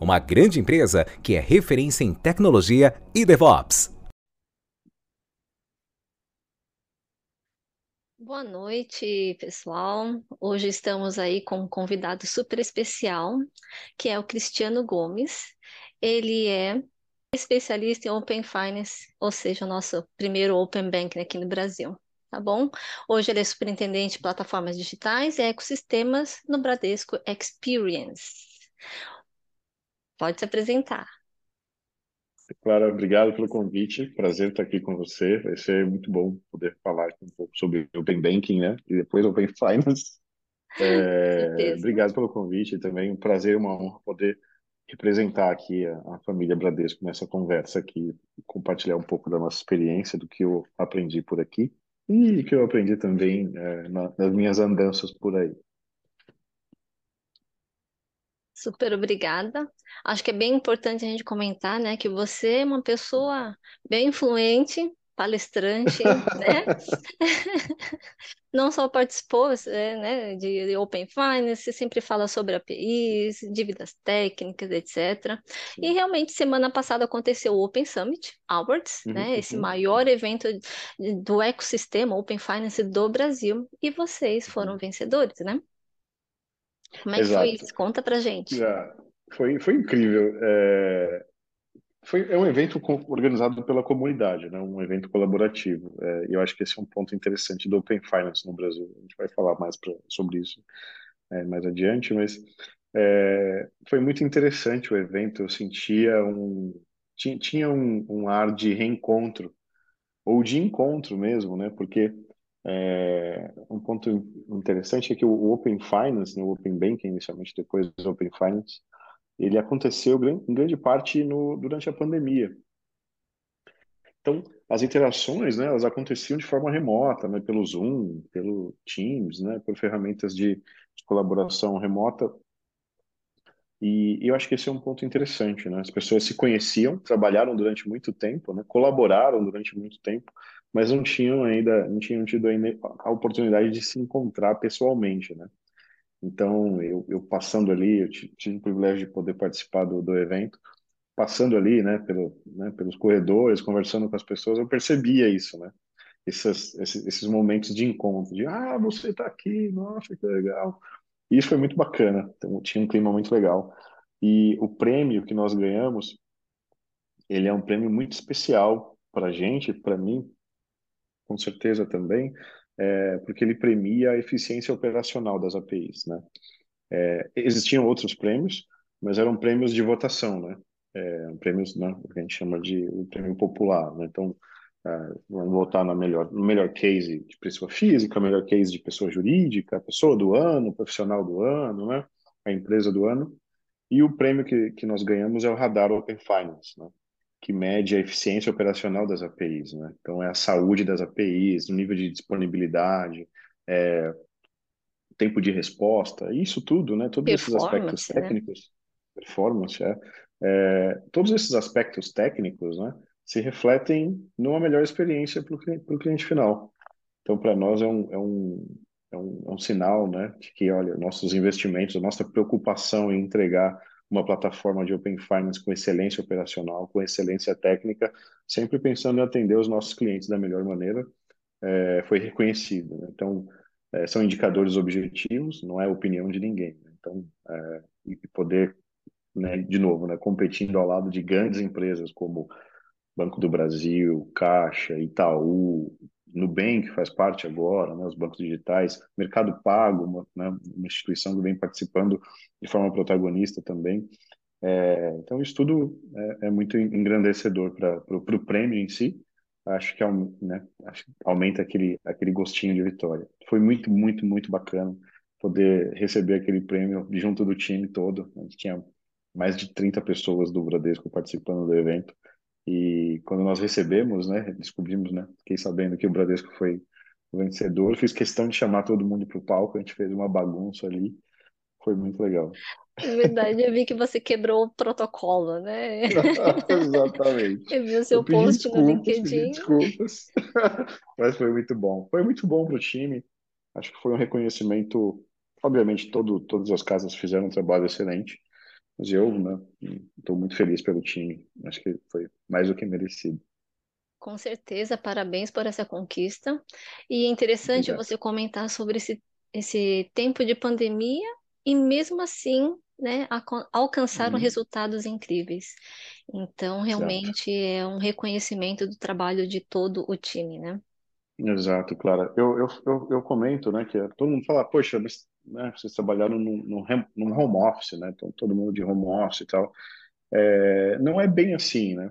uma grande empresa que é referência em tecnologia e DevOps. Boa noite, pessoal. Hoje estamos aí com um convidado super especial, que é o Cristiano Gomes. Ele é especialista em Open Finance, ou seja, o nosso primeiro Open Bank aqui no Brasil tá bom? Hoje ele é superintendente de plataformas digitais e ecossistemas no Bradesco Experience. Pode se apresentar. Clara, obrigado pelo convite. Prazer estar aqui com você. Vai ser muito bom poder falar um pouco sobre Open Banking, né? E depois Open Finance. É, obrigado pelo convite também. Um prazer e uma honra poder representar aqui a, a, família Bradesco nessa conversa aqui, compartilhar um pouco da nossa experiência, do que eu aprendi por aqui e que eu aprendi também é, na- nas minhas andanças por aí. Super obrigada. Acho que é bem importante a gente comentar, né, que você é uma pessoa bem influente, palestrante, né? Não só participou, né, de Open Finance, sempre fala sobre APIs, dívidas técnicas, etc. E realmente, semana passada aconteceu o Open Summit Awards, Uhum, né, esse uhum, maior evento do ecossistema Open Finance do Brasil, e vocês foram uhum. vencedores, né? Como é que foi isso? Conta pra gente. Já, foi, foi incrível. É, foi, é um evento organizado pela comunidade, né? Um evento colaborativo. É, e eu acho que esse é um ponto interessante do Open Finance no Brasil. A gente vai falar mais pra, sobre isso é, mais adiante, mas é, foi muito interessante o evento. Eu sentia um tinha, tinha um, um ar de reencontro ou de encontro mesmo, né? Porque é, um ponto interessante é que o Open Finance, o Open Banking, inicialmente depois do Open Finance, ele aconteceu em grande parte no, durante a pandemia. Então, as interações, né, elas aconteciam de forma remota, né, pelo Zoom, pelo Teams, né, por ferramentas de, de colaboração remota. E, e eu acho que esse é um ponto interessante, né? As pessoas se conheciam, trabalharam durante muito tempo, né, colaboraram durante muito tempo, mas não tinham ainda, não tinham tido ainda a oportunidade de se encontrar pessoalmente, né? Então, eu, eu passando ali, eu tive o privilégio de poder participar do, do evento, passando ali, né, pelo, né, pelos corredores, conversando com as pessoas, eu percebia isso, né? Esses, esses, momentos de encontro, de, ah, você está aqui, nossa, que legal. E isso foi muito bacana, então, tinha um clima muito legal. E o prêmio que nós ganhamos, ele é um prêmio muito especial para a gente, para mim, com certeza também, é, porque ele premia a eficiência operacional das APIs, né? É, existiam outros prêmios, mas eram prêmios de votação, né? É, prêmios, né, que a gente chama de o prêmio popular, né? Então, é, vamos votar na melhor, no melhor case de pessoa física, melhor case de pessoa jurídica, pessoa do ano, profissional do ano, né? A empresa do ano. E o prêmio que, que nós ganhamos é o Radar Open Finance, né? Que mede a eficiência operacional das APIs, né? Então é a saúde das APIs, o nível de disponibilidade, é, tempo de resposta, isso tudo, né? Todos esses aspectos né? técnicos, performance, é, é, todos esses aspectos técnicos, né? Se refletem numa melhor experiência para o cliente, cliente, final. Então, para nós é um, é um é um, é um sinal, né, de que, olha, nossos investimentos, a nossa preocupação em entregar uma plataforma de Open Finance com excelência operacional, com excelência técnica, sempre pensando em atender os nossos clientes da melhor maneira, é, foi reconhecido. Né? Então, é, são indicadores objetivos, não é opinião de ninguém. Né? Então, é, e poder, né, de novo, né, competindo ao lado de grandes empresas como Banco do Brasil, Caixa, Itaú, Nubank faz parte agora, né, os bancos digitais, Mercado Pago, uma, né, uma instituição que vem participando de forma protagonista também. É, então, isso tudo é, é muito engrandecedor para o prêmio em si. Acho que, né, acho que aumenta aquele, aquele gostinho de vitória. Foi muito, muito, muito bacana poder receber aquele prêmio junto do time todo. A gente tinha mais de 30 pessoas do Bradesco participando do evento. E quando nós recebemos, né, descobrimos, né, fiquei sabendo que o Bradesco foi o vencedor, fiz questão de chamar todo mundo para o palco, a gente fez uma bagunça ali, foi muito legal. É verdade, eu vi que você quebrou o protocolo, né? Exatamente. Eu vi o seu post no desculpas, LinkedIn. desculpas, mas foi muito bom. Foi muito bom para o time. Acho que foi um reconhecimento. Obviamente, todo, todas as casas fizeram um trabalho excelente, mas eu, né, estou muito feliz pelo time. Acho que foi mais do que merecido. Com certeza, parabéns por essa conquista. E é interessante Obrigado. você comentar sobre esse, esse tempo de pandemia e mesmo assim, né, alcançaram Uhum, resultados incríveis. Então, exato. realmente é um reconhecimento do trabalho de todo o time, né? Exato, Clara. Eu, eu, eu, eu comento, né, que todo mundo fala, poxa, mas, né, vocês trabalharam num, home office, né, então todo mundo de home office e tal. É, não é bem assim, né?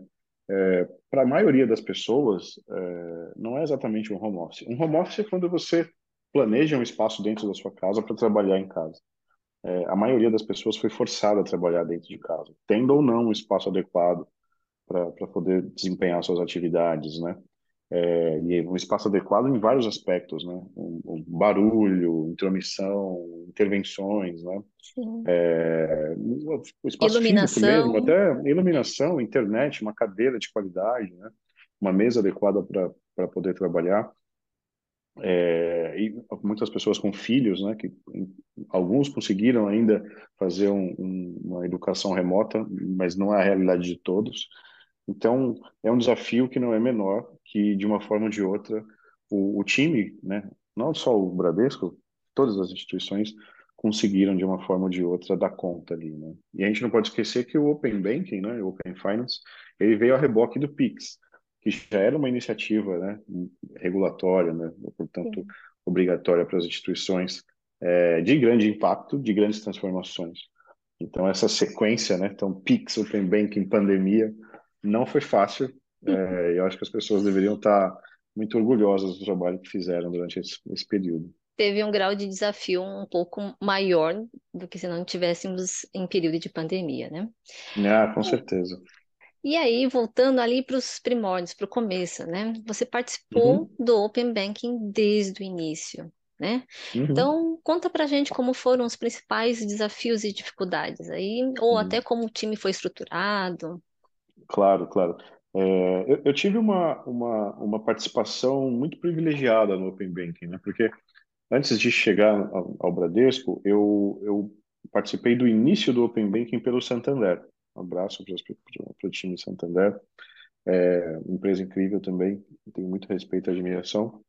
É, para a maioria das pessoas, é, não é exatamente um home office. Um home office é quando você planeja um espaço dentro da sua casa para trabalhar em casa. É, a maioria das pessoas foi forçada a trabalhar dentro de casa, tendo ou não um espaço adequado para poder desempenhar suas atividades, né? É, e um espaço adequado em vários aspectos, né? Um, um barulho, intromissão, intervenções, né? Sim. É, o espaço físico mesmo, Iluminação, até iluminação, internet, uma cadeira de qualidade, né? Uma mesa adequada para para poder trabalhar. É, e muitas pessoas com filhos, né? Que alguns conseguiram ainda fazer um, um, uma educação remota, mas não é a realidade de todos. Então, é um desafio que não é menor, que de uma forma ou de outra, o, o time, né, não só o Bradesco, todas as instituições conseguiram de uma forma ou de outra dar conta ali, né? E a gente não pode esquecer que o Open Banking, né, o Open Finance, ele veio a reboque do Pix, que já era uma iniciativa, né, regulatória, né, portanto, sim. obrigatória para as instituições, é, de grande impacto, de grandes transformações. Então, essa sequência, né? Então, Pix, Open Banking, pandemia, não foi fácil. É, eu acho que as pessoas deveriam estar muito orgulhosas do trabalho que fizeram durante esse, esse período. Teve um grau de desafio um pouco maior do que se não tivéssemos em período de pandemia, né? Ah, com certeza. E aí, voltando ali para os primórdios, para o começo, né? Você participou Uhum, do Open Banking desde o início, né? uhum, Então, conta pra gente como foram os principais desafios e dificuldades aí, ou até uhum. como o time foi estruturado. Claro, claro. É, eu, eu tive uma, uma, uma participação muito privilegiada no Open Banking, né? Porque antes de chegar ao, ao Bradesco, eu, eu participei do início do Open Banking pelo Santander. Um abraço para o time Santander. É, empresa incrível também, tenho muito respeito e admiração.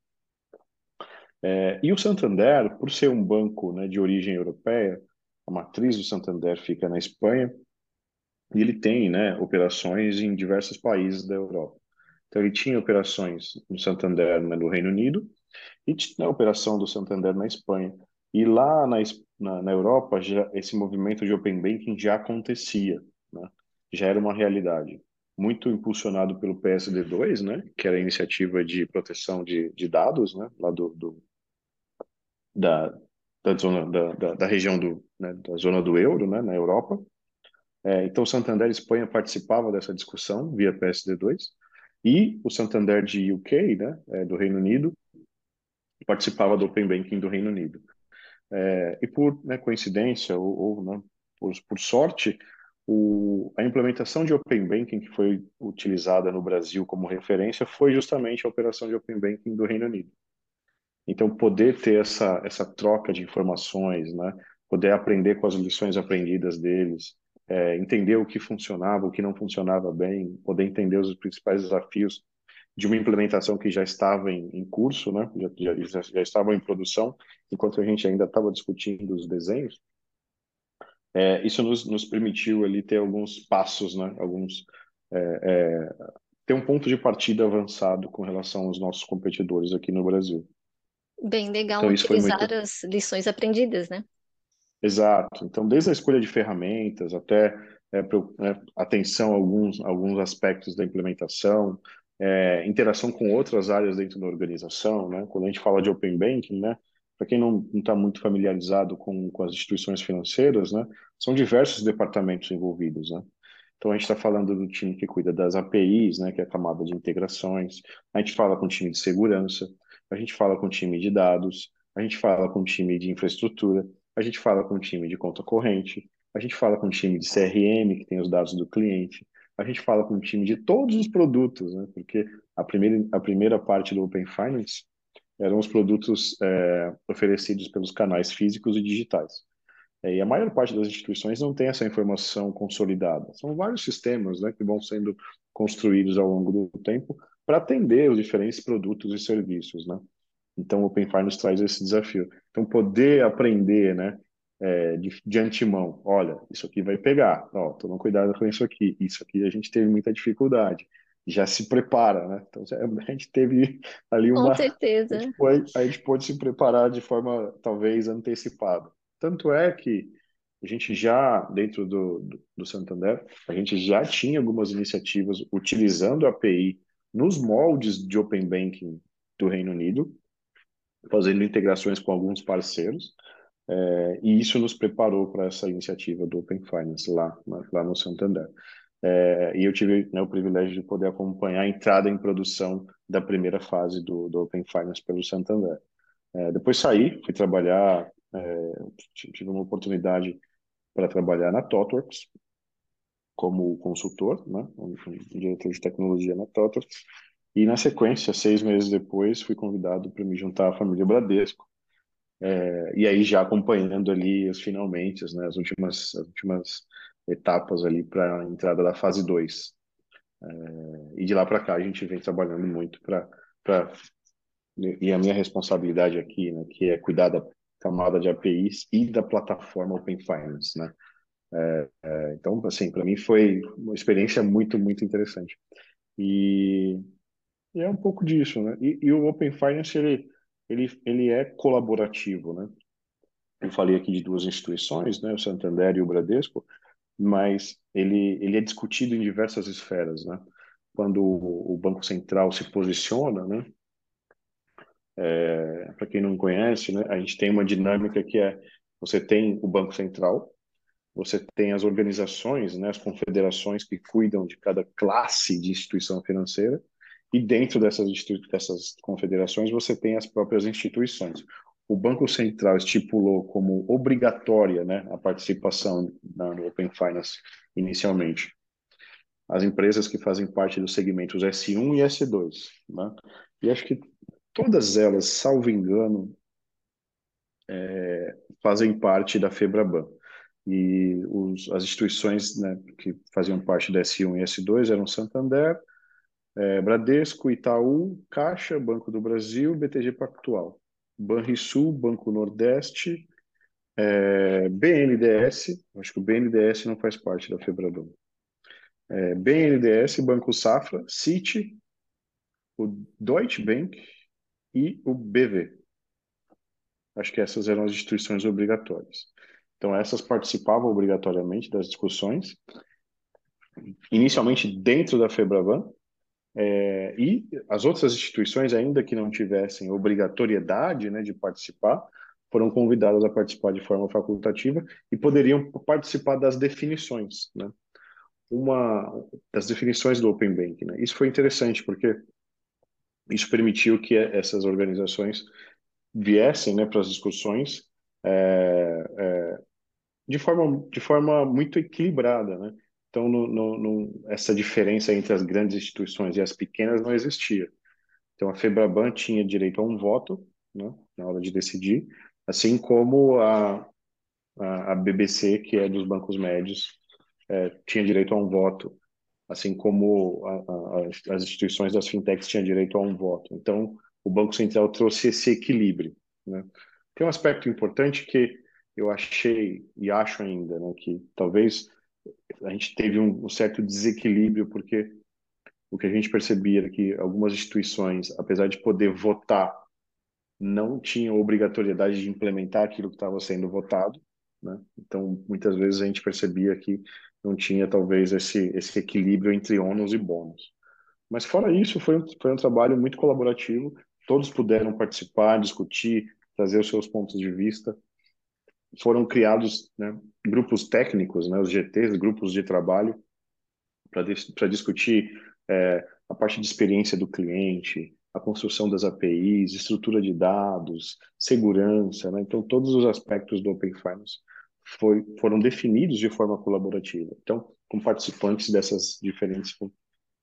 É, e o Santander, por ser um banco, né, de origem europeia, a matriz do Santander fica na Espanha e ele tem, né, operações em diversos países da Europa. Então ele tinha operações no Santander, né, no Reino Unido e tinha a operação do Santander na Espanha. E lá na, na, na Europa, já, esse movimento de Open Banking já acontecia, né? Já era uma realidade. Muito impulsionado pelo PSD2, né? Que era a iniciativa de proteção de, de dados, né? Lá do, do da, da zona da, da, da região do, né? da zona do euro, né? Na Europa. É, então, Santander e Espanha participavam dessa discussão via PSD2 e o Santander de UK, né? É, do Reino Unido, participava do Open Banking do Reino Unido. É, e por né, coincidência ou, ou né, por, por sorte, o, a implementação de Open Banking que foi utilizada no Brasil como referência foi justamente a operação de Open Banking do Reino Unido. Então, poder ter essa, essa troca de informações, né, poder aprender com as lições aprendidas deles, é, entender o que funcionava, o que não funcionava bem, poder entender os principais desafios de uma implementação que já estava em, em curso, né? Já, já, já estava em produção, enquanto a gente ainda estava discutindo os desenhos. É, isso nos, nos permitiu ali ter alguns passos, né? Alguns é, é, ter um ponto de partida avançado com relação aos nossos competidores aqui no Brasil. Bem legal Então utilizar muito as lições aprendidas, né? Exato. Então, desde a escolha de ferramentas até é, pro, é, atenção a alguns, alguns aspectos da implementação, é, interação com outras áreas dentro da organização, né? Quando a gente fala de Open Banking, né? Para quem não está muito familiarizado com, com as instituições financeiras, né? São diversos departamentos envolvidos, né? Então, a gente está falando do time que cuida das APIs, né, que é a camada de integrações, a gente fala com o time de segurança, a gente fala com o time de dados, a gente fala com o time de infraestrutura, a gente fala com o time de conta corrente, a gente fala com o time de CRM, que tem os dados do cliente, a gente fala com o time de todos os produtos, né, porque a primeira, a primeira parte do Open Finance eram os produtos é, oferecidos pelos canais físicos e digitais. É, e a maior parte das instituições não tem essa informação consolidada. São vários sistemas né, que vão sendo construídos ao longo do tempo para atender os diferentes produtos e serviços. Né? Então, o Open Finance traz esse desafio. Então, poder aprender né, é, de, de, antemão, olha, isso aqui vai pegar, ó, toma cuidado com isso aqui, isso aqui a gente teve muita dificuldade, já se prepara, né? Então, a gente teve ali uma... Com certeza. A gente, pode, a gente pode se preparar de forma, talvez, antecipada. Tanto é que a gente já, dentro do, do, do, Santander, a gente já tinha algumas iniciativas utilizando a API nos moldes de Open Banking do Reino Unido, fazendo integrações com alguns parceiros, é, e isso nos preparou para essa iniciativa do Open Finance lá, lá no Santander. É, e eu tive né, o privilégio de poder acompanhar a entrada em produção da primeira fase do, do Open Finance pelo Santander. É, depois saí, fui trabalhar é, tive uma oportunidade para trabalhar na TOTWORKS como consultor, né, diretor de tecnologia na TOTWORKS, e na sequência, seis meses depois, fui convidado para me juntar à família Bradesco, é, e aí já acompanhando ali os finalmente, né, as últimas, as últimas etapas ali para a entrada da fase 2. É, e de lá para cá a gente vem trabalhando muito para e a minha responsabilidade aqui, né, que é cuidar da camada de APIs e da plataforma Open Finance, né? É, é, então, assim, para mim foi uma experiência muito, muito interessante. E, e, é um pouco disso, né? E, e, o Open Finance, ele, ele, ele é colaborativo, né? Eu falei aqui de duas instituições, né? O Santander e o Bradesco, mas ele, ele é discutido em diversas esferas, né? Quando o, o Banco Central se posiciona, né? É, Para quem não conhece, né, a gente tem uma dinâmica que é: você tem o Banco Central, você tem as organizações, né, as confederações que cuidam de cada classe de instituição financeira, e dentro dessas, dessas confederações você tem as próprias instituições. O Banco Central estipulou como obrigatória né, a participação no Open Finance inicialmente. As empresas que fazem parte dos segmentos S1 e S2. Né? E acho que todas elas, salvo engano, é, fazem parte da FEBRABAN. E os, as instituições né, que faziam parte da S1 e S2 eram Santander, é, Bradesco, Itaú, Caixa, Banco do Brasil, BTG Pactual, Banrisul, Banco Nordeste, é, acho que o BNDES não faz parte da FEBRABAN. É, Banco Safra, Citi, o Deutsche Bank e o BV. Acho que essas eram as instituições obrigatórias. Então, essas participavam obrigatoriamente das discussões, inicialmente dentro da FEBRAVAN, é, e as outras instituições, ainda que não tivessem obrigatoriedade né, de participar, foram convidadas a participar de forma facultativa e poderiam participar das definições, né? Uma das definições do Open Bank, né? Isso foi interessante porque isso permitiu que essas organizações viessem né, para as discussões é, é, de, forma, de forma muito equilibrada. Né? Então, no, no, no, essa diferença entre as grandes instituições e as pequenas não existia. Então, a FEBRABAN tinha direito a um voto né, na hora de decidir, assim como a, a, a BBC, que é dos bancos médios, é, tinha direito a um voto assim como a, a, as instituições das fintechs tinham direito a um voto. Então, o Banco Central trouxe esse equilíbrio. Né? Tem um aspecto importante que eu achei e acho ainda, né, que talvez a gente teve um, um certo desequilíbrio, porque o que a gente percebia era que algumas instituições, apesar de poder votar, não tinham obrigatoriedade de implementar aquilo que estava sendo votado, né? Então, muitas vezes a gente percebia que não tinha talvez esse, esse equilíbrio entre ônus e bônus. Mas fora isso, foi um, foi um trabalho muito colaborativo, todos puderam participar, discutir, trazer os seus pontos de vista. Foram criados né, grupos técnicos, né, os GTs, grupos de trabalho, para discutir é, a parte de experiência do cliente, a construção das APIs, estrutura de dados, segurança, né? então todos os aspectos do Open Finance foi, foram definidos de forma colaborativa. Então, com participantes dessas diferentes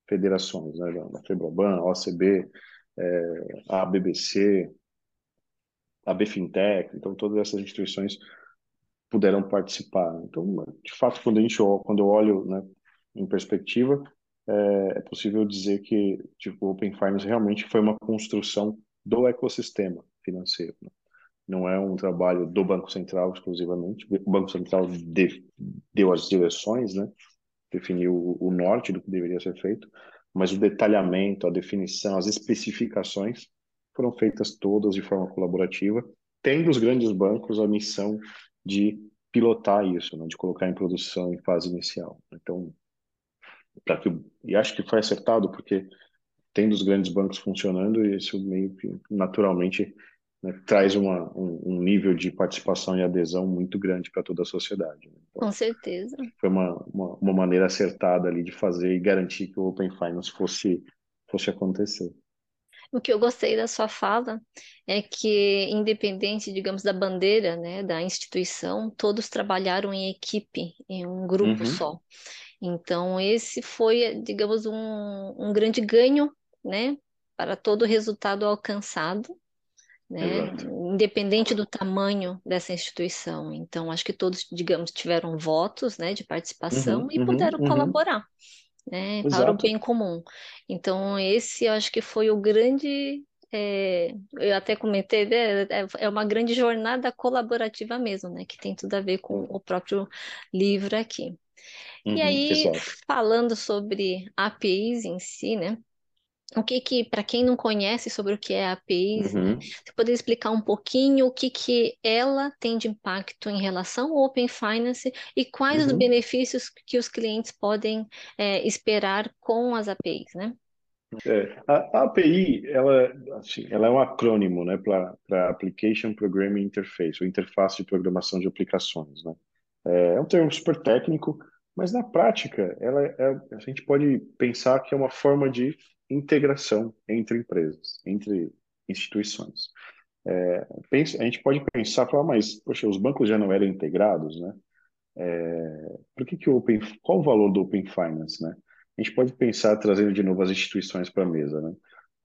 federações, né? da FEBRABAN, a OCB, é, a BBC, a BFintech, então todas essas instituições puderam participar. Então, de fato, quando a gente quando eu olho, né, em perspectiva, é, é possível dizer que tipo, o Open Finance realmente foi uma construção do ecossistema financeiro. Né? Não é um trabalho do Banco Central exclusivamente. O Banco Central de, deu as direções, né? definiu o norte do que deveria ser feito, mas o detalhamento, a definição, as especificações foram feitas todas de forma colaborativa, tendo os grandes bancos a missão de pilotar isso, né? de colocar em produção em fase inicial. Então, para que e acho que foi acertado porque tendo os grandes bancos funcionando isso meio que naturalmente né, traz uma, um, um, nível de participação e adesão muito grande para toda a sociedade. Né? Então, Com certeza. Foi uma, uma, uma, maneira acertada ali de fazer e garantir que o Open Finance fosse, fosse acontecer. O que eu gostei da sua fala é que, independente, digamos, da bandeira, né, da instituição, todos trabalharam em equipe, em um grupo uhum. só. Então, esse foi, digamos, um, um grande ganho, né, para todo o resultado alcançado, né, independente do tamanho dessa instituição. Então, acho que todos, digamos, tiveram votos, né, de participação uhum, e uhum, puderam uhum. colaborar, né, para o bem comum. Então, esse eu acho que foi o grande é, eu até comentei, né, é, é uma grande jornada colaborativa mesmo, né? Que tem tudo a ver com o próprio livro aqui. Uhum, e aí, exato. falando sobre APIs em si, né? O que que, para quem não conhece sobre o que é APIs, né, uhum. você poderia explicar um pouquinho o que que ela tem de impacto em relação ao Open Finance e quais uhum. os benefícios que os clientes podem é, esperar com as APIs, né? É, a, a, API, ela, assim, ela é um acrônimo, né, para Application Programming Interface, ou interface de programação de aplicações, né? É, é um termo super técnico, mas na prática, ela é, a gente pode pensar que é uma forma de integração entre empresas, entre instituições. É, a gente pode pensar, falar, mas poxa, os bancos já não eram integrados, né? É, por que que o Open, qual o valor do Open Finance, né? A gente pode pensar trazendo de novo as instituições para a mesa, né?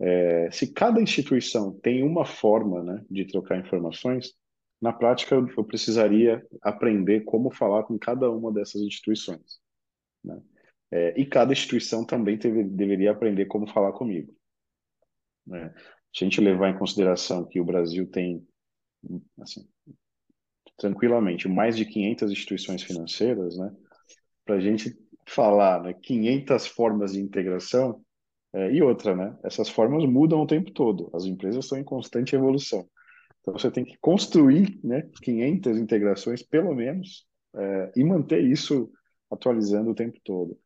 É, se cada instituição tem uma forma, né, de trocar informações, na prática, eu precisaria aprender como falar com cada uma dessas instituições. Né? É, e cada instituição também teve, deveria aprender como falar comigo. Né? Se a gente levar em consideração que o Brasil tem, assim, tranquilamente, mais de 500 instituições financeiras, né? para a gente falar né, 500 formas de integração, é, e outra, né? essas formas mudam o tempo todo, as empresas estão em constante evolução. Então você tem que construir né, 500 integrações, pelo menos, é, e manter isso atualizando o tempo todo.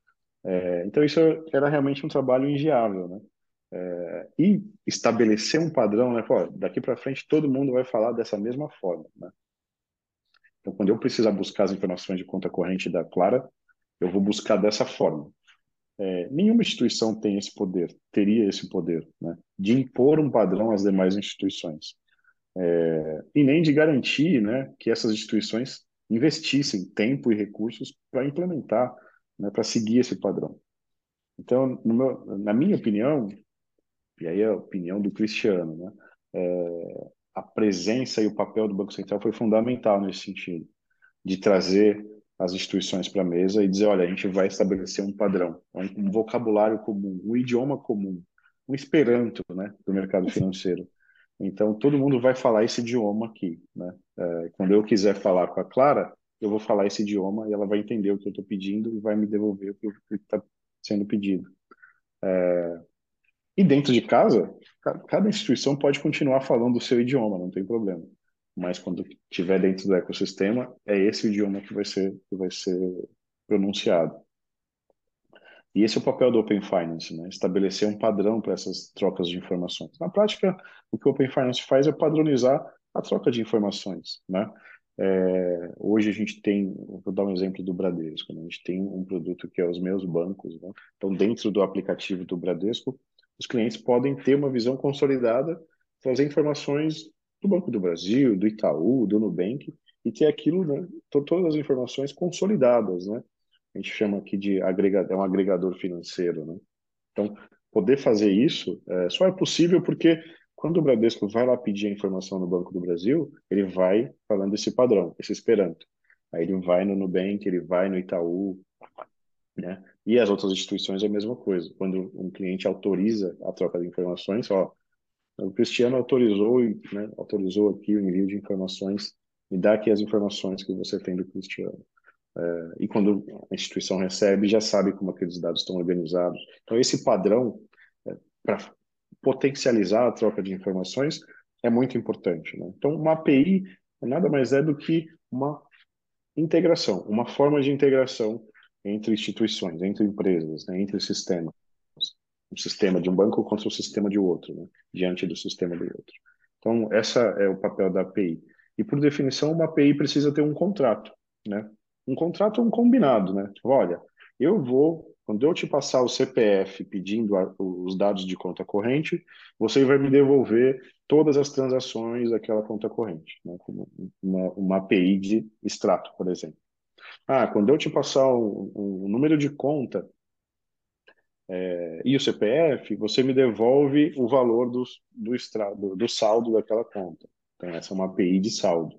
É, então isso era realmente um trabalho inviável, né? É, e estabelecer um padrão, né? Pô, daqui para frente todo mundo vai falar dessa mesma forma, né? Então quando eu precisar buscar as informações de conta corrente da Clara, eu vou buscar dessa forma. É, nenhuma instituição tem esse poder, teria esse poder, né? De impor um padrão às demais instituições é, e nem de garantir né, que essas instituições investissem tempo e recursos para implementar, né, para seguir esse padrão. Então, meu, na minha opinião, e aí é a opinião do Cristiano, né, é, a presença e o papel do Banco Central foi fundamental nesse sentido, de trazer as instituições para a mesa e dizer, olha, a gente vai estabelecer um padrão, um vocabulário comum, um idioma comum, um esperanto né, do mercado financeiro. Então, todo mundo vai falar esse idioma aqui, né? É, quando eu quiser falar com a Clara, eu vou falar esse idioma e ela vai entender o que eu estou pedindo e vai me devolver o que está sendo pedido. É, e dentro de casa, cada instituição pode continuar falando o seu idioma, não tem problema. mas quando estiver dentro do ecossistema, é esse o idioma que vai ser, que vai ser pronunciado. E esse é o papel do Open Finance, né? estabelecer um padrão para essas trocas de informações. Na prática, o que o Open Finance faz é padronizar a troca de informações. Né? É, hoje a gente tem, vou dar um exemplo do Bradesco, né? a gente tem um produto que é os meus bancos. Né? Então, dentro do aplicativo do Bradesco, os clientes podem ter uma visão consolidada, trazer informações do Banco do Brasil, do Itaú, do Nubank, e ter aquilo, né? todas as informações consolidadas, né? a gente chama aqui de agregador, é um agregador financeiro, né? Então, poder fazer isso é, só é possível porque quando o Bradesco vai lá pedir a informação no Banco do Brasil, ele vai falando esse padrão, esse esperanto. Aí ele vai no Nubank, ele vai no Itaú, né? E as outras instituições é a mesma coisa. Quando um cliente autoriza a troca de informações, ó, o Cristiano autorizou, né, autorizou aqui o envio de informações, me dá aqui as informações que você tem do Cristiano. É, e quando a instituição recebe, já sabe como aqueles dados estão organizados. Então, esse padrão, é, para potencializar a troca de informações, é muito importante. Né? Então, uma API nada mais é do que uma integração, uma forma de integração entre instituições, entre empresas, né? entre sistemas. Um sistema de um banco contra o sistema de outro, né? diante do sistema do outro. Então, essa é o papel da API. E, por definição, uma API precisa ter um contrato, né? Um contrato é um combinado, né? Tipo, olha, eu vou, quando eu te passar o CPF pedindo a, os dados de conta corrente, você vai me devolver todas as transações daquela conta corrente, né? Como uma, uma API de extrato, por exemplo. Ah, quando eu te passar o, o número de conta é, e o CPF, você me devolve o valor do, do, do saldo daquela conta. Então, essa é uma API de saldo.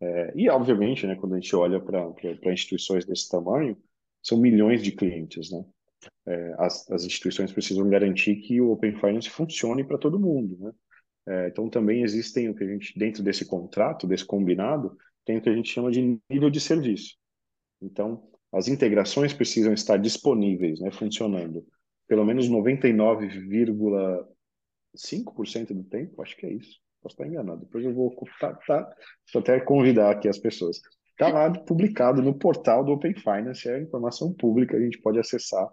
É, e, obviamente, né, quando a gente olha para instituições desse tamanho, são milhões de clientes. Né? É, as, as, instituições precisam garantir que o Open Finance funcione para todo mundo. Né? É, então, também existem o que a gente, dentro desse contrato, desse combinado, tem o que a gente chama de nível de serviço. Então, as integrações precisam estar disponíveis, né, funcionando, pelo menos 99,5% do tempo, acho que é isso. Posso estar enganado. Depois eu vou tá, tá, até convidar aqui as pessoas. Está lá publicado no portal do Open Finance, é informação pública, a gente pode acessar o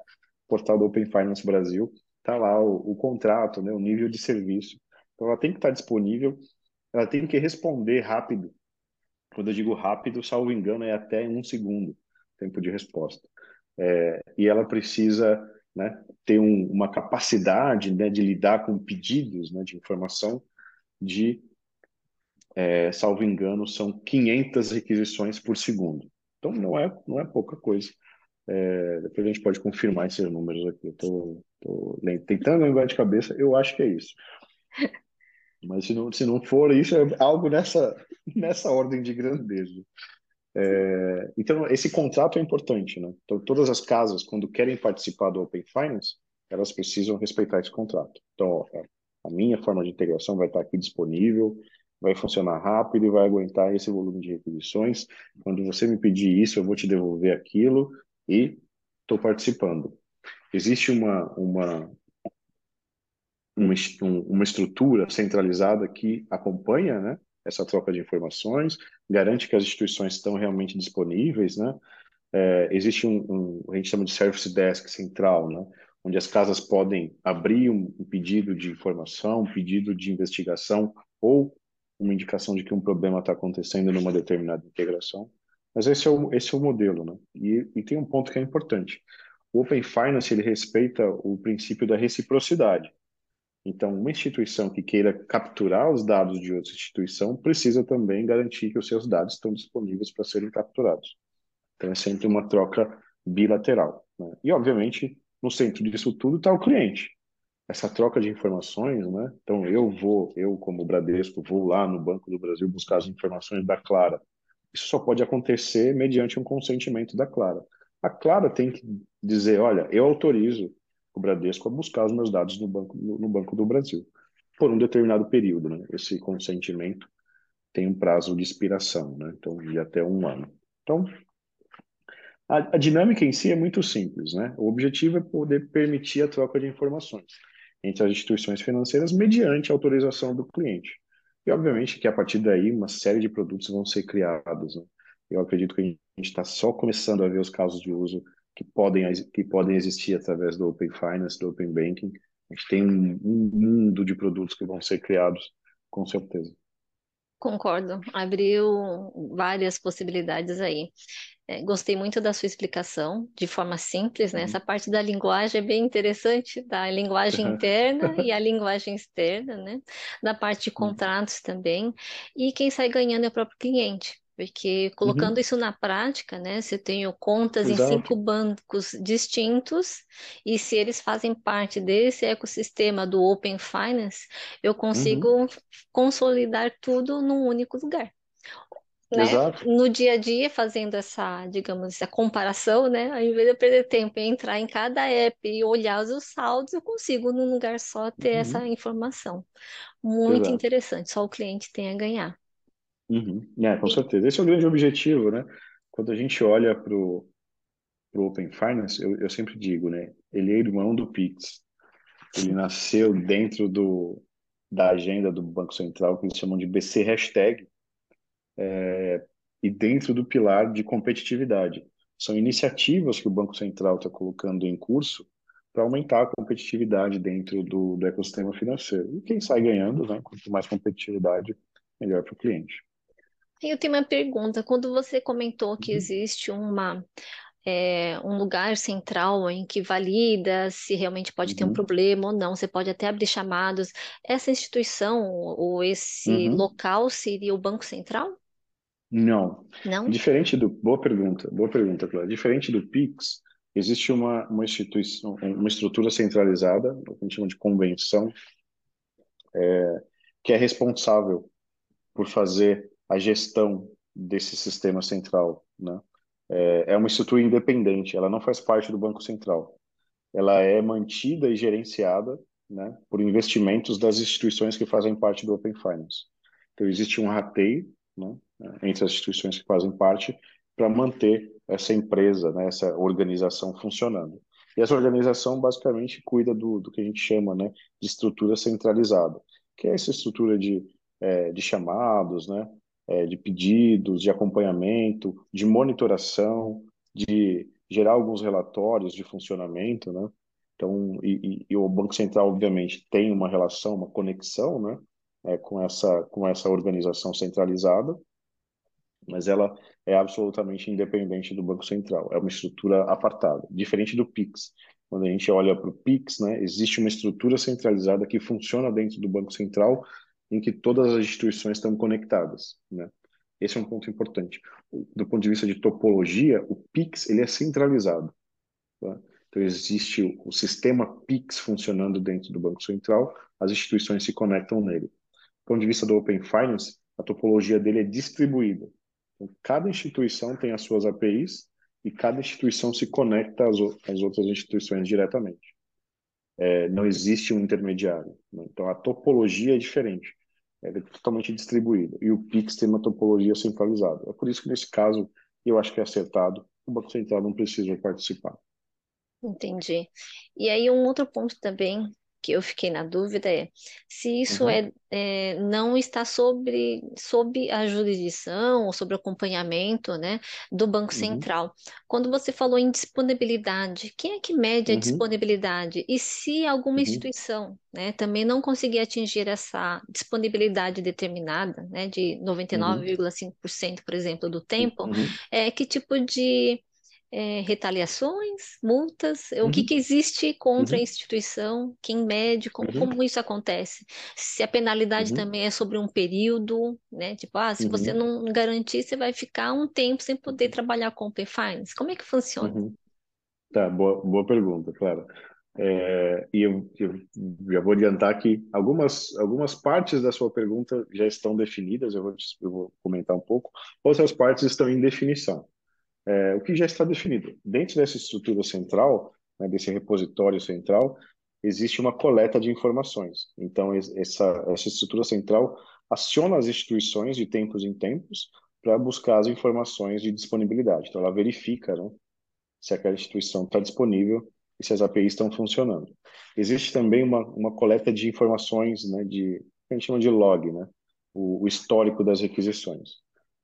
portal do Open Finance Brasil. Está lá o, o, contrato, né, o nível de serviço. Então ela tem que estar disponível, ela tem que responder rápido. Quando eu digo rápido, salvo engano, é até um segundo tempo de resposta. É, e ela precisa né, ter um, uma capacidade né, de lidar com pedidos né, de informação de, é, salvo engano, são 500 requisições por segundo. Então não é, não é pouca coisa. É, depois a gente pode confirmar esses números aqui. Eu estou tentando lembrar de cabeça, eu acho que é isso. Mas se não, se não for isso, é algo nessa, nessa ordem de grandeza. É, então, esse contrato é importante. Né? Então, todas as casas, quando querem participar do Open Finance, elas precisam respeitar esse contrato. Então, a minha forma de integração vai estar aqui disponível, vai funcionar rápido e vai aguentar esse volume de requisições. Quando você me pedir isso, eu vou te devolver aquilo e estou participando. Existe uma, uma, uma, uma estrutura centralizada que acompanha né, essa troca de informações, garante que as instituições estão realmente disponíveis, né? É, existe um, um, a gente chama de service desk central, né? onde as casas podem abrir um pedido de informação, um pedido de investigação ou uma indicação de que um problema está acontecendo numa determinada integração. Mas esse é o, esse é o modelo, né? E, e tem um ponto que é importante. O Open Finance ele respeita o princípio da reciprocidade. Então, uma instituição que queira capturar os dados de outra instituição precisa também garantir que os seus dados estão disponíveis para serem capturados. Então, é sempre uma troca bilateral. Né? E, obviamente, no centro disso tudo está o cliente. Essa troca de informações, né? Então eu vou, eu como Bradesco, vou lá no Banco do Brasil buscar as informações da Clara. Isso só pode acontecer mediante um consentimento da Clara. A Clara tem que dizer, olha, eu autorizo o Bradesco a buscar os meus dados no Banco, no Banco do Brasil por um determinado período, né? Esse consentimento tem um prazo de expiração, né? Então, de até um ano. Então, a, a, dinâmica em si é muito simples, né? O objetivo é poder permitir a troca de informações entre as instituições financeiras mediante autorização do cliente. E, obviamente, que a partir daí, uma série de produtos vão ser criados. Né? Eu acredito que a gente está só começando a ver os casos de uso que podem, que podem existir através do Open Finance, do Open Banking. A gente tem um, um mundo de produtos que vão ser criados, com certeza. Concordo, abriu várias possibilidades aí. É, gostei muito da sua explicação, de forma simples, né? Uhum. Essa parte da linguagem é bem interessante, da linguagem interna e a linguagem externa, né? Da parte de contratos também. E quem sai ganhando é o próprio cliente. Porque colocando uhum. isso na prática, né, se eu tenho contas Exato. em cinco bancos distintos, e se eles fazem parte desse ecossistema do Open Finance, eu consigo uhum. consolidar tudo num único lugar. Né? No dia a dia, fazendo essa, digamos, essa comparação, né? Ao invés de eu perder tempo em entrar em cada app e olhar os saldos, eu consigo, num lugar só, ter uhum. essa informação. Muito Exato. interessante, só o cliente tem a ganhar. Uhum. É, com certeza. Esse é o grande objetivo, né? Quando a gente olha para o Open Finance, eu, eu sempre digo, né? Ele é irmão do Pix. Ele nasceu dentro do, da agenda do Banco Central, que eles chamam de BC Hashtag, é, e dentro do pilar de competitividade. São iniciativas que o Banco Central está colocando em curso para aumentar a competitividade dentro do, do ecossistema financeiro. E quem sai ganhando, né? Quanto mais competitividade, melhor para o cliente. Eu tenho uma pergunta. Quando você comentou que uhum. existe uma, é, um lugar central em que valida se realmente pode ter um uhum. problema ou não, você pode até abrir chamados. Essa instituição ou esse uhum. local seria o Banco Central? Não. Não? Diferente do. Boa pergunta, boa pergunta, Cláudia. Diferente do PIX, existe uma, uma instituição, uma estrutura centralizada, o que a gente chama de convenção, é, que é responsável por fazer a gestão desse sistema central, né? É, é uma estrutura independente, ela não faz parte do Banco Central. Ela é mantida e gerenciada, né, por investimentos das instituições que fazem parte do Open Finance. Então existe um rateio, né, entre as instituições que fazem parte para manter essa empresa, né, essa organização funcionando. E essa organização basicamente cuida do, do que a gente chama né, de estrutura centralizada, que é essa estrutura de, é, de chamados, né, é, de pedidos, de acompanhamento, de monitoração, de gerar alguns relatórios de funcionamento, né? Então, e, e, e, o Banco Central, obviamente, tem uma relação, uma conexão, né, é, com essa com essa organização centralizada, mas ela é absolutamente independente do Banco Central. É uma estrutura apartada, diferente do Pix. Quando a gente olha para o Pix, né, existe uma estrutura centralizada que funciona dentro do Banco Central, em que todas as instituições estão conectadas, né? Esse é um ponto importante. Do ponto de vista de topologia, o Pix ele é centralizado. Tá? Então existe o, sistema Pix funcionando dentro do Banco Central, as instituições se conectam nele. Do ponto de vista do Open Finance, a topologia dele é distribuída. Então, cada instituição tem as suas APIs e cada instituição se conecta às, às outras instituições diretamente. É, não existe um intermediário. Né? Então a topologia é diferente é totalmente distribuída. E o Pix tem uma topologia centralizada. É por isso que, nesse caso, eu acho que é acertado. O Banco Central não precisa participar. Entendi. E aí, um outro ponto também que eu fiquei na dúvida é se isso uhum. é, é, não está sobre, sob a jurisdição ou sobre acompanhamento né, do Banco uhum. Central. Quando você falou em disponibilidade, quem é que mede a uhum. disponibilidade? E se alguma uhum. instituição né, também não conseguir atingir essa disponibilidade determinada, né, de 99,5%, uhum. por exemplo, do tempo, uhum. é, que tipo de é, retaliações, multas? Uhum. O que, uhum. que existe contra uhum. a instituição? Quem mede? Como, uhum. como isso acontece? Se a penalidade uhum. também é sobre um período, né? Tipo, ah, se você não garantir, você vai ficar um tempo sem poder trabalhar com Open Finance. Como é que funciona? Tá, boa, boa pergunta, claro. É, e eu, eu, já vou adiantar que algumas, algumas partes da sua pergunta já estão definidas, eu vou, eu vou comentar um pouco, outras partes estão em definição é, o que já está definido. Dentro dessa estrutura central, né, desse repositório central, existe uma coleta de informações. Então, essa, essa estrutura central aciona as instituições de tempos em tempos para buscar as informações de disponibilidade. Então, ela verifica né, se aquela instituição está disponível e se as APIs estão funcionando. Existe também uma, uma coleta de informações, né, de, a gente chama de log, né, o, o histórico das requisições.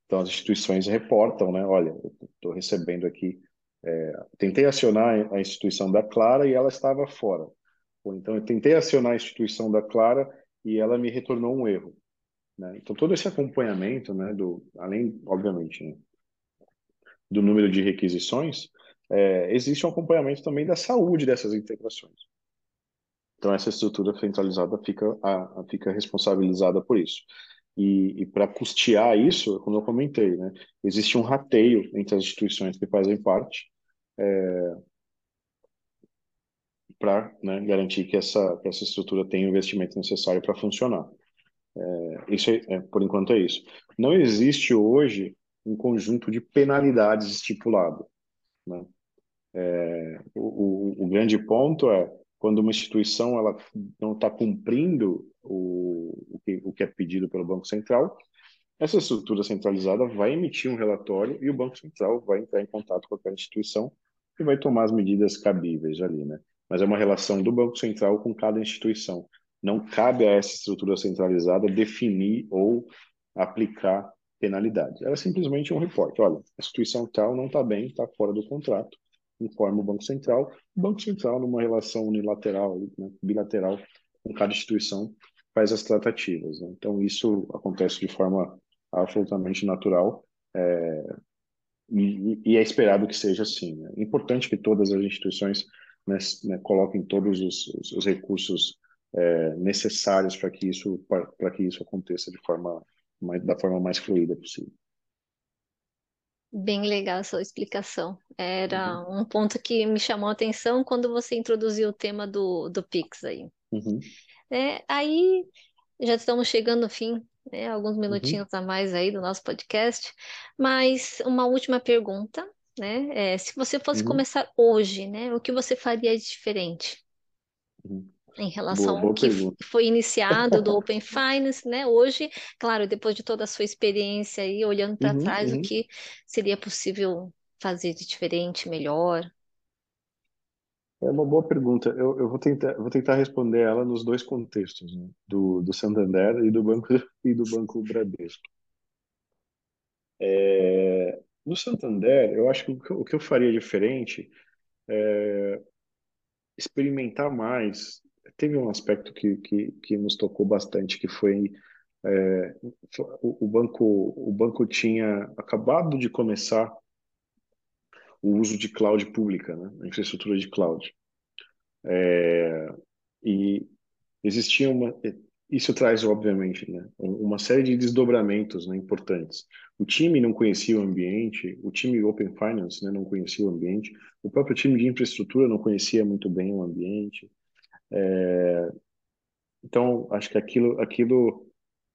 Então, as instituições reportam, né? Olha, estou recebendo aqui, é, tentei acionar a instituição da Clara e ela estava fora. Ou então, eu tentei acionar a instituição da Clara e ela me retornou um erro. Né? Então, todo esse acompanhamento, né, do, além, obviamente, né, do número de requisições, é, existe um acompanhamento também da saúde dessas integrações. Então, essa estrutura centralizada fica, a fica responsabilizada por isso. E, e para custear isso, como eu comentei, né, existe um rateio entre as instituições que fazem parte é, para né, garantir que essa, que essa estrutura tenha o investimento necessário para funcionar. É, isso é, é, por enquanto é isso. Não existe hoje um conjunto de penalidades estipulado. Né? É, o, o, o, grande ponto é quando uma instituição ela não está cumprindo o, o que, o que é pedido pelo Banco Central, essa estrutura centralizada vai emitir um relatório e o Banco Central vai entrar em contato com aquela instituição e vai tomar as medidas cabíveis ali, né? Mas é uma relação do Banco Central com cada instituição. Não cabe a essa estrutura centralizada definir ou aplicar penalidades. Ela é simplesmente um reporte. Olha, a instituição tal não está bem, está fora do contrato. Informa o Banco Central. O Banco Central, numa relação unilateral, né, bilateral com cada instituição, faz as tratativas. Né? Então, isso acontece de forma absolutamente natural é, e, e, é esperado que seja assim. Né? É importante que todas as instituições né, né, coloquem todos os, os, os recursos é, necessários para que isso para que isso aconteça de forma mais, da forma mais fluida possível. Bem legal a sua explicação. Era uhum. um ponto que me chamou a atenção quando você introduziu o tema do, do Pix aí. Uhum. É, aí já estamos chegando no fim, né, alguns minutinhos uhum. a mais aí do nosso podcast, mas uma última pergunta, né? É, se você fosse uhum. começar hoje, né, o que você faria de diferente? Uhum em relação boa, boa ao que pergunta. foi iniciado do Open Finance, né? Hoje, claro, depois de toda a sua experiência aí, olhando para uhum, trás, uhum. o que seria possível fazer de diferente, melhor? É uma boa pergunta. Eu, eu vou tentar, vou tentar responder ela nos dois contextos, né? do, do Santander e do banco e do banco Bradesco. É, no Santander, eu acho que o o que eu faria diferente é experimentar mais teve um aspecto que, que, que nos tocou bastante, que foi é, o, o, banco o banco tinha acabado de começar o uso de cloud pública, né, a infraestrutura de cloud. É, e existia uma isso traz obviamente né, uma série de desdobramentos né, importantes. O time não conhecia o ambiente, o time Open Finance né, não conhecia o ambiente, o próprio time de infraestrutura não conhecia muito bem o ambiente. É, então, acho que aquilo, aquilo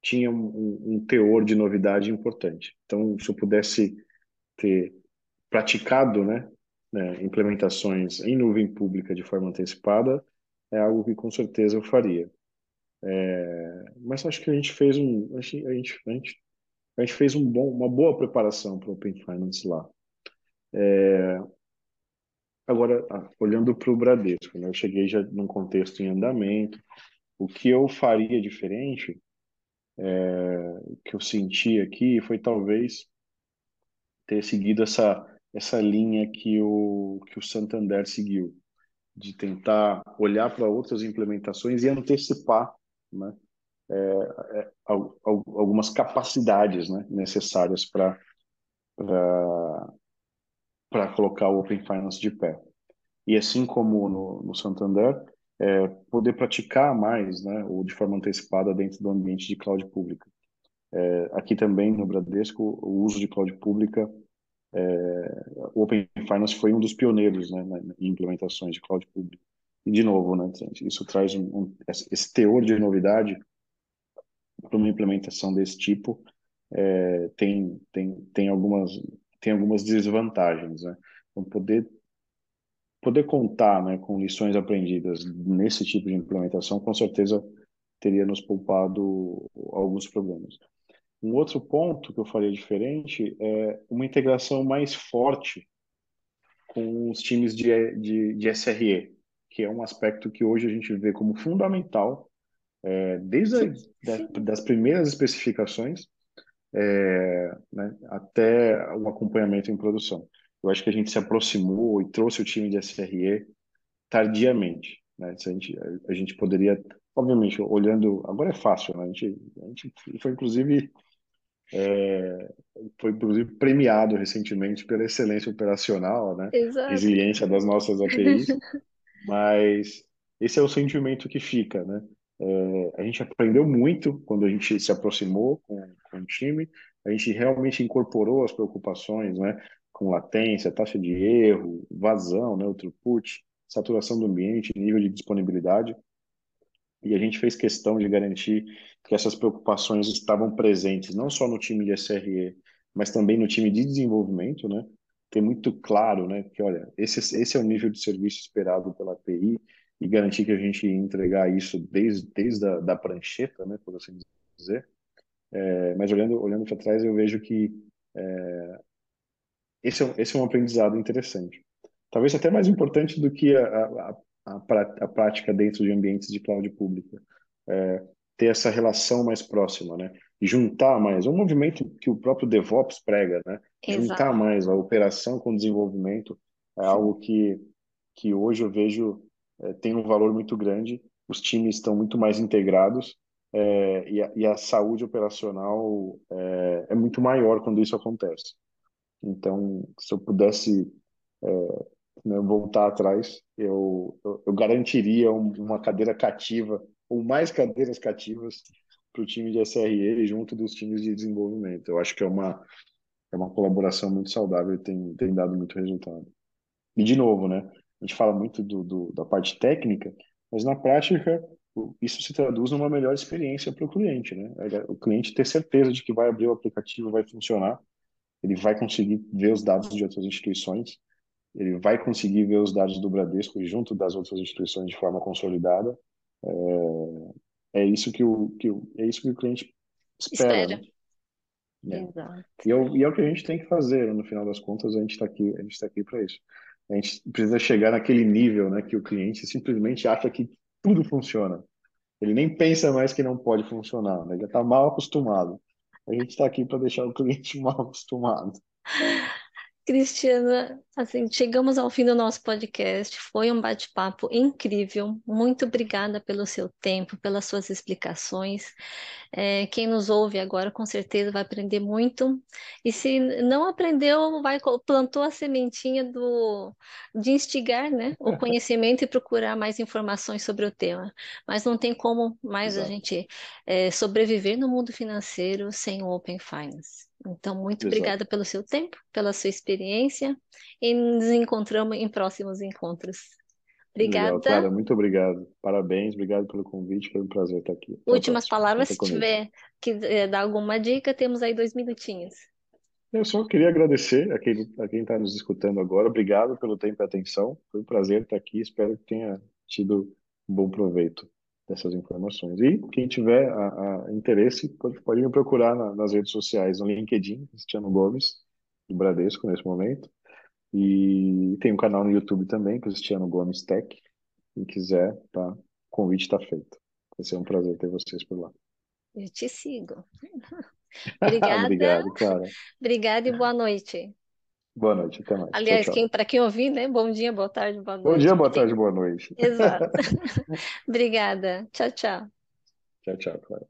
tinha um, um, teor de novidade importante. Então, se eu pudesse ter praticado né, né, implementações em nuvem pública de forma antecipada, é algo que com certeza eu faria. É, mas acho que a gente fez um, a gente, a gente, a gente fez um bom, uma boa preparação para o Open Finance lá. É, Agora, ah, olhando para o Bradesco, né, eu cheguei já num contexto em andamento. O que eu faria diferente, é, que eu senti aqui, foi talvez ter seguido essa, essa linha que o, que o Santander seguiu, de tentar olhar para outras implementações e antecipar né, é, é, algumas capacidades né, necessárias para para colocar o Open Finance de pé. E assim como no, no Santander, é, poder praticar mais, né, ou de forma antecipada dentro do ambiente de cloud pública. É, aqui também no Bradesco, o uso de cloud pública, é, Open Finance foi um dos pioneiros né, em implementações de cloud pública. E de novo, né, isso traz um, um, esse teor de novidade para uma implementação desse tipo é, tem, tem, tem algumas tem algumas desvantagens, né? Então, poder poder contar, né, com lições aprendidas nesse tipo de implementação, com certeza teria nos poupado alguns problemas. Um outro ponto que eu faria diferente é uma integração mais forte com os times de, de, de SRE, que é um aspecto que hoje a gente vê como fundamental é, desde a, da, das primeiras especificações é, né, até o acompanhamento em produção. Eu acho que a gente se aproximou e trouxe o time de SRE tardiamente. Né? A, gente, a, a gente poderia, obviamente, olhando. Agora é fácil, né? a, gente, a gente foi, inclusive, é, foi inclusive premiado recentemente pela excelência operacional, né? Exato. resiliência das nossas APIs, mas esse é o sentimento que fica, né? É, a gente aprendeu muito quando a gente se aproximou com, com o time, a gente realmente incorporou as preocupações, né? Com latência, taxa de erro, vazão, né? O throughput, saturação do ambiente, nível de disponibilidade. E a gente fez questão de garantir que essas preocupações estavam presentes, não só no time de SRE, mas também no time de desenvolvimento, né? Ter muito claro, né? Que, olha, esse, esse é o nível de serviço esperado pela API e garantir que a gente entregar isso desde, desde a da prancheta, né? Por assim dizer. É, mas olhando, olhando para trás, eu vejo que é, esse, é, esse é um aprendizado interessante. Talvez até mais importante do que a, a, a, a prática dentro de ambientes de cloud pública. É, ter essa relação mais próxima, né? Juntar mais, é um movimento que o próprio DevOps prega, né? Exato. Juntar mais a operação com o desenvolvimento é algo que, que hoje eu vejo é, tem um valor muito grande, os times estão muito mais integrados é, e, a, e, a, saúde operacional é, é, muito maior quando isso acontece. Então, se eu pudesse é, voltar atrás, eu, eu, eu garantiria um, uma cadeira cativa, ou mais cadeiras cativas, para o time de SRE junto dos times de desenvolvimento. Eu acho que é uma, é uma colaboração muito saudável e tem, tem dado muito resultado. E, de novo, né, a gente fala muito do, do, da parte técnica, mas na prática isso se traduz numa melhor experiência para o cliente, né? O cliente ter certeza de que vai abrir o aplicativo, vai funcionar, ele vai conseguir ver os dados de outras instituições, ele vai conseguir ver os dados do Bradesco junto das outras instituições de forma consolidada. É, é isso que o, que o é isso que o cliente espera. espera. Né? É. Exato. E, é, e é o que a gente tem que fazer. No final das contas, a gente está aqui, a gente está aqui para isso. A gente precisa chegar naquele nível, né, que o cliente simplesmente acha que tudo funciona. Ele nem pensa mais que não pode funcionar, né? Já está mal acostumado. A gente está aqui para deixar o cliente mal acostumado. Cristiana, assim, chegamos ao fim do nosso podcast. Foi um bate-papo incrível. Muito obrigada pelo seu tempo, pelas suas explicações. É, quem nos ouve agora, com certeza, vai aprender muito. E se não aprendeu, vai plantou a sementinha do de instigar, né, o conhecimento e procurar mais informações sobre o tema. Mas não tem como mais Exato. a gente é, sobreviver no mundo financeiro sem o Open Finance. Então, muito Exato. obrigada pelo seu tempo, pela sua experiência e nos encontramos em próximos encontros. Obrigada. Legal, Clara, muito obrigado. Parabéns, obrigado pelo convite, foi um prazer estar aqui. Até Últimas palavras, se tiver que eh, dar alguma dica, temos aí dois minutinhos. Eu só queria agradecer a quem a quem está nos escutando agora. Obrigado pelo tempo e atenção. Foi um prazer estar aqui. Espero que tenha tido um bom proveito dessas informações. E quem tiver a, a interesse, pode, pode me procurar na, nas redes sociais, no LinkedIn, Cristiano Gomes, do Bradesco, nesse momento. E tem um canal no YouTube também, Cristiano Gomes Tech. Quem quiser, tá? O convite está feito. Vai ser um prazer ter vocês por lá. Eu te sigo. Obrigada. Obrigado, Clara. Obrigada e boa noite. Boa noite, até mais. Aliás, quem, para quem ouvir, né? Bom dia, boa tarde, boa noite. Bom dia, boa tarde, boa noite. Exato. Obrigada. Tchau, tchau. Tchau, tchau, Clara.